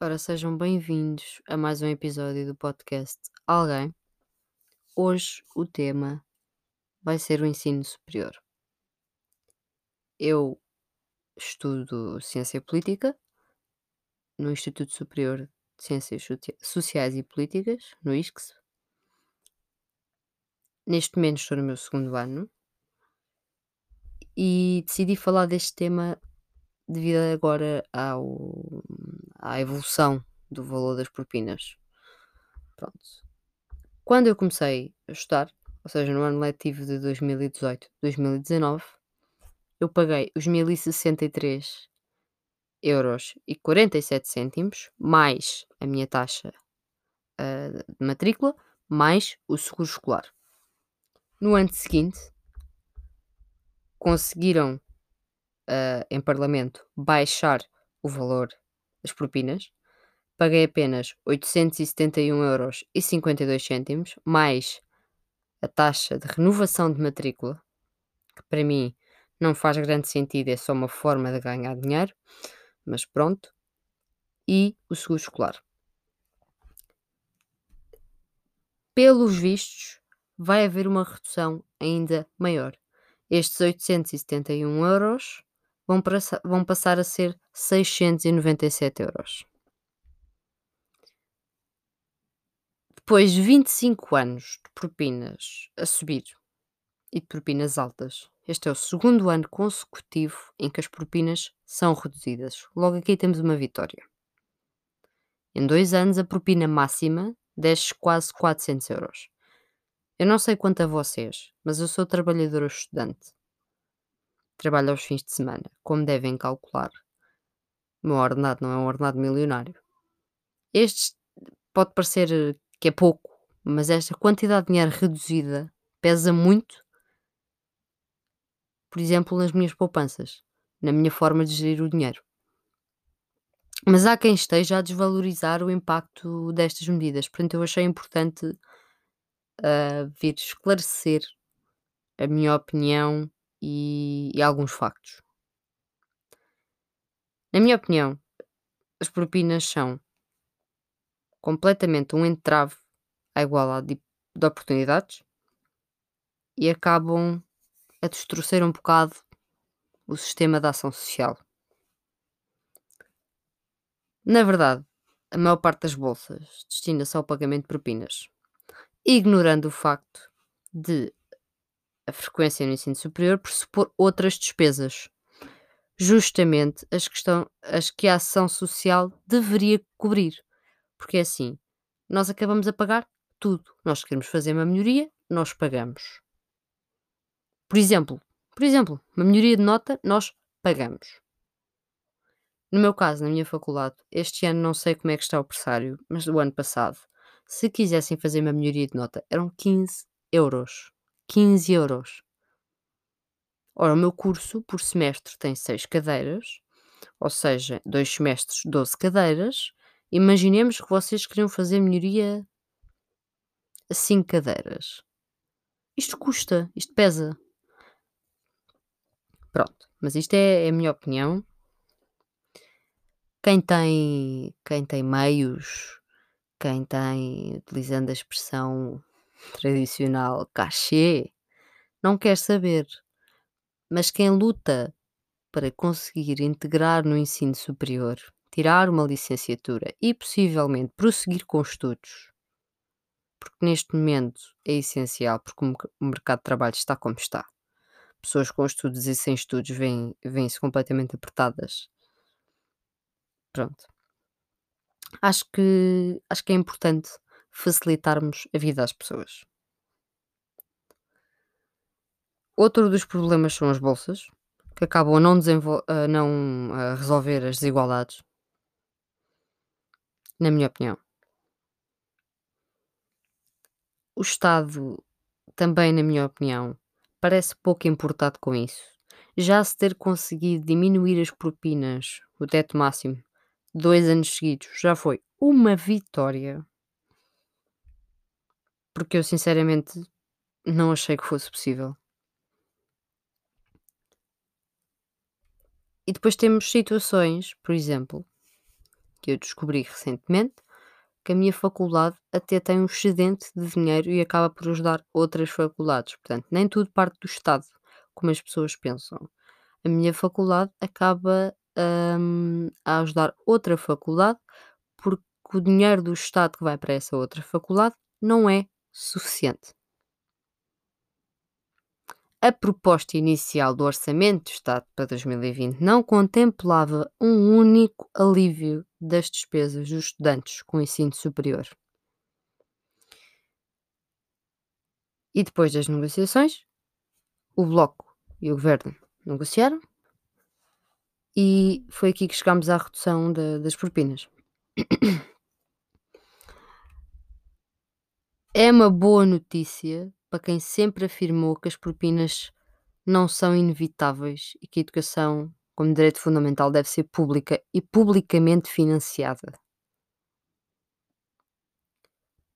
Ora, sejam bem-vindos a mais um episódio do podcast Alguém. Hoje o tema vai ser o ensino superior. Eu estudo Ciência Política no Instituto Superior de Ciências Socia- Sociais e Políticas, no ISCS. Neste momento estou no meu segundo ano e decidi falar deste tema devido agora ao, à evolução do valor das propinas. Pronto. Quando eu comecei a estudar, ou seja, no ano letivo de 2018-2019, eu paguei os 1063 euros e 47 cêntimos, mais a minha taxa ah, de matrícula, mais o seguro escolar. No ano seguinte, conseguiram ah, em Parlamento baixar o valor das propinas. Paguei apenas 871 euros e 52 cêntimos, mais a taxa de renovação de matrícula, que para mim não faz grande sentido, é só uma forma de ganhar dinheiro, mas pronto, e o seguro escolar. Pelos vistos, vai haver uma redução ainda maior. Estes 871 euros vão, vão passar a ser 697 euros. Depois de 25 anos de propinas a subir e de propinas altas, este é o segundo ano consecutivo em que as propinas são reduzidas. Logo aqui temos uma vitória. Em dois anos, a propina máxima desce quase 400 euros. Eu não sei quanto a vocês, mas eu sou trabalhadora estudante. Trabalho aos fins de semana, como devem calcular. O meu ordenado não é um ordenado milionário. Este pode parecer eh, que é pouco, mas esta quantidade de dinheiro reduzida pesa muito, por exemplo, nas minhas poupanças, na minha forma de gerir o dinheiro. Mas há quem esteja a desvalorizar o impacto destas medidas, portanto, eu achei importante ah, vir esclarecer a minha opinião e, e alguns factos. Na minha opinião, as propinas são completamente um entrave à igualdade de, de oportunidades e acabam a distorcer um bocado o sistema de ação social. Na verdade, a maior parte das bolsas destina-se ao pagamento de propinas, ignorando o facto de a frequência no ensino superior pressupor outras despesas, justamente as que, estão, as que a ação social deveria cobrir. Porque é assim, nós acabamos a pagar tudo. Nós queremos fazer uma melhoria, nós pagamos. Por exemplo, por exemplo, uma melhoria de nota, nós pagamos. No meu caso, na minha faculdade, este ano não sei como é que está o pressário, mas do ano passado, se quisessem fazer uma melhoria de nota, eram 15 euros. 15 euros. Ora, o meu curso, por semestre, tem 6 cadeiras, ou seja, dois semestres, 12 cadeiras. Imaginemos que vocês queriam fazer melhoria a 5 cadeiras. Isto custa, isto pesa. Pronto, mas isto é, é a minha opinião. Quem tem, quem tem meios, quem tem, utilizando a expressão tradicional, cachê, não quer saber. Mas quem luta para conseguir integrar no ensino superior, tirar uma licenciatura e possivelmente prosseguir com estudos, porque neste momento é essencial, porque o merc- o mercado de trabalho está como está. Pessoas com estudos e sem estudos vêm- vêm-se completamente apertadas. Pronto. Acho que, acho que é importante facilitarmos a vida às pessoas. Outro dos problemas são as bolsas, que acabam a não, a não a resolver as desigualdades, na minha opinião. O Estado, também, na minha opinião, parece pouco importado com isso. Já se ter conseguido diminuir as propinas, o teto máximo, dois anos seguidos, já foi uma vitória. Porque eu, sinceramente, não achei que fosse possível. E depois temos situações, por exemplo, eu descobri recentemente que a minha faculdade até tem um excedente de dinheiro e acaba por ajudar outras faculdades. Portanto, nem tudo parte do Estado, como as pessoas pensam. A minha faculdade acaba hum, a ajudar outra faculdade porque o dinheiro do Estado que vai para essa outra faculdade não é suficiente. A proposta inicial do Orçamento do Estado para 2020 não contemplava um único alívio das despesas dos estudantes com ensino superior. E depois das negociações, o Bloco e o Governo negociaram e foi aqui que chegámos à redução da- das propinas. É uma boa notícia para quem sempre afirmou que as propinas não são inevitáveis e que a educação, como direito fundamental, deve ser pública e publicamente financiada.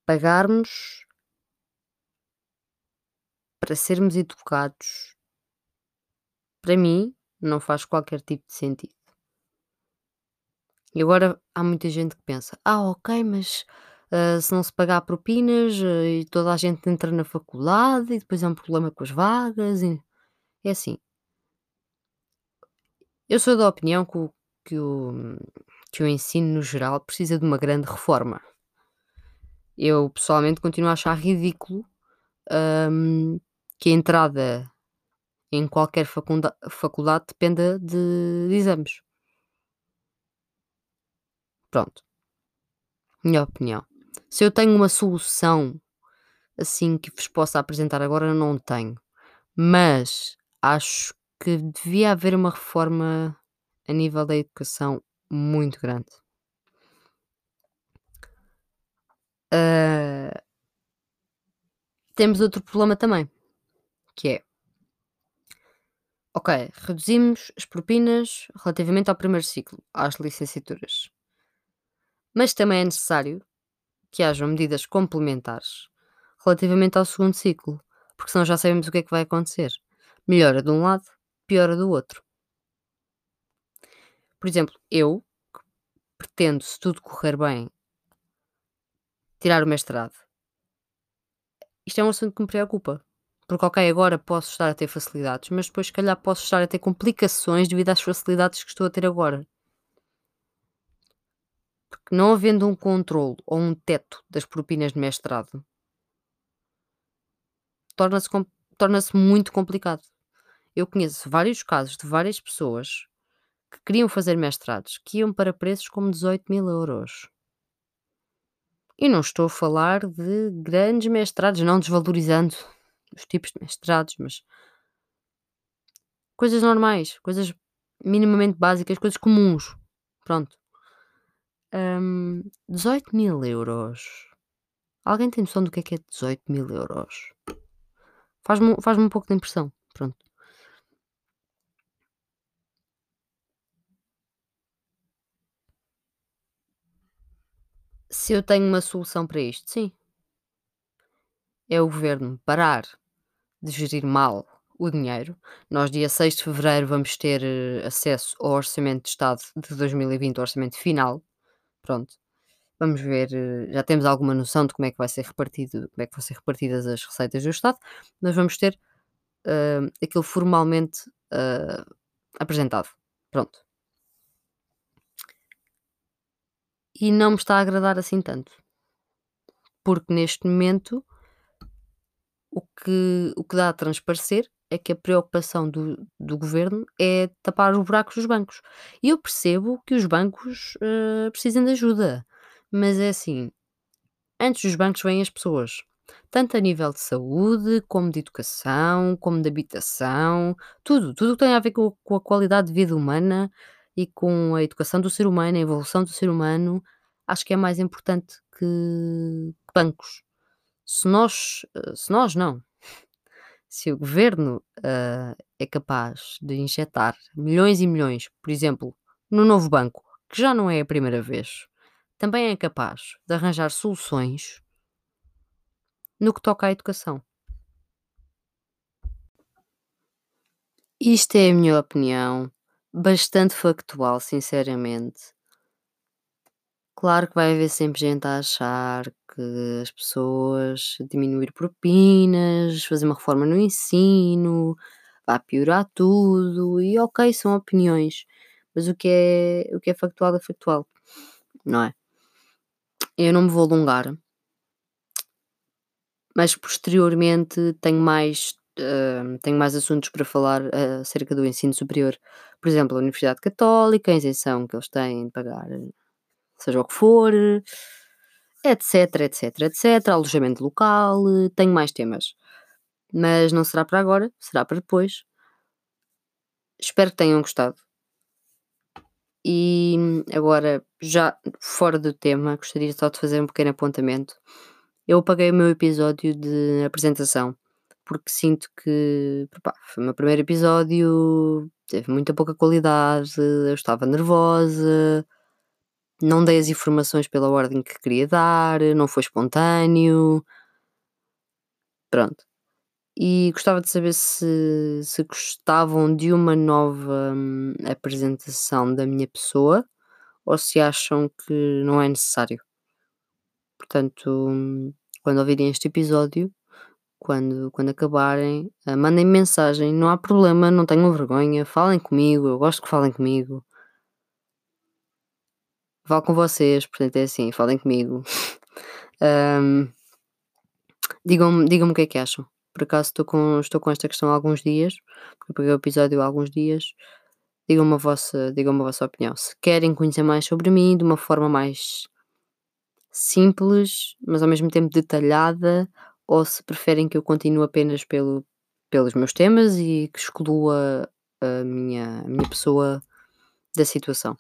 Pagarmos para sermos educados, para mim, não faz qualquer tipo de sentido. E agora há muita gente que pensa: ah, ok, mas ah, se não se pagar propinas ah, e toda a gente entra na faculdade e depois há um problema com as vagas. E... É assim. Eu sou da opinião que o, que o, que o ensino no geral precisa de uma grande reforma. Eu pessoalmente continuo a achar ridículo que a entrada em qualquer faculdade dependa de, de exames. Pronto. Minha opinião. Se eu tenho uma solução assim que vos possa apresentar agora, não tenho. Mas acho que devia haver uma reforma a nível da educação muito grande. Ah, temos outro problema também, que é ok, reduzimos as propinas relativamente ao primeiro ciclo, às licenciaturas. Mas também é necessário que hajam medidas complementares relativamente ao segundo ciclo, porque senão já sabemos o que é que vai acontecer. Melhora de um lado, piora do outro. Por exemplo, eu pretendo, se tudo correr bem, tirar o mestrado. Isto é um assunto que me preocupa. Porque, ok, agora posso estar a ter facilidades, mas depois, se calhar, posso estar a ter complicações devido às facilidades que estou a ter agora. Porque não havendo um controle ou um teto das propinas de mestrado, torna-se com- torna-se muito complicado. Eu conheço vários casos de várias pessoas que queriam fazer mestrados que iam para preços como 18 mil euros. E não estou a falar de grandes mestrados, não desvalorizando os tipos de mestrados, mas coisas normais, coisas minimamente básicas, coisas comuns. Pronto. Hum, 18 mil euros. Alguém tem noção do que é que é 18 mil euros? Faz-me faz um pouco de impressão. Pronto. Se eu tenho uma solução para isto, sim. É o governo parar de gerir mal o dinheiro. Nós, dia 6 de fevereiro, vamos ter eh, acesso ao Orçamento de Estado de 2020, o Orçamento Final. Pronto. Vamos ver, eh, já temos alguma noção de como é que vai ser repartido, como é que vão ser repartidas as receitas do Estado, mas vamos ter ah, aquilo formalmente ah, apresentado. Pronto. E não me está a agradar assim tanto. Porque neste momento o que, o que dá a transparecer é que a preocupação do, do governo é tapar os buracos dos bancos. E eu percebo que os bancos ah, precisam de ajuda, mas é assim: antes dos bancos vêm as pessoas, tanto a nível de saúde, como de educação, como de habitação, tudo, tudo que tem a ver com, com a qualidade de vida humana e com a educação do ser humano, a evolução do ser humano, acho que é mais importante que, que bancos. Se nós, eh, se nós não, se o governo ah, é capaz de injetar milhões e milhões, por exemplo, no novo banco, que já não é a primeira vez, também é capaz de arranjar soluções no que toca à educação. Isto é a minha opinião, bastante factual, sinceramente. Claro que vai haver sempre gente a achar que as pessoas diminuir propinas, fazer uma reforma no ensino, vai piorar tudo e ok, são opiniões, mas o que é o que é factual é factual, não é? Eu não me vou alongar. Mas posteriormente tenho mais, hã, tenho mais assuntos para falar ah, acerca do ensino superior. Por exemplo, a Universidade Católica, a isenção que eles têm de pagar seja o que for, etc, etc, etc, alojamento local, tenho mais temas. Mas não será para agora, será para depois. Espero que tenham gostado. E agora, já fora do tema, gostaria só de fazer um pequeno apontamento. Eu apaguei o meu episódio de apresentação, porque sinto que, pá, foi o meu primeiro episódio, teve muita pouca qualidade, eu estava nervosa, não dei as informações pela ordem que queria dar, não foi espontâneo. Pronto. E gostava de saber se, se gostavam de uma nova hum, apresentação da minha pessoa ou se acham que não é necessário. Portanto, hum, quando ouvirem este episódio, quando, quando acabarem, ah, mandem mensagem, não há problema, não tenham vergonha, falem comigo, eu gosto que falem comigo. Falo com vocês, portanto é assim, falem comigo. Hum, digam-me digam o que é que acham. Por acaso estou com, estou com esta questão há alguns dias, porque peguei o episódio há alguns dias. Digam-me a vossa, digam a vossa opinião. Se querem conhecer mais sobre mim de uma forma mais simples, mas ao mesmo tempo detalhada, ou se preferem que eu continue apenas pelo, pelos meus temas e que exclua a minha, a minha pessoa da situação.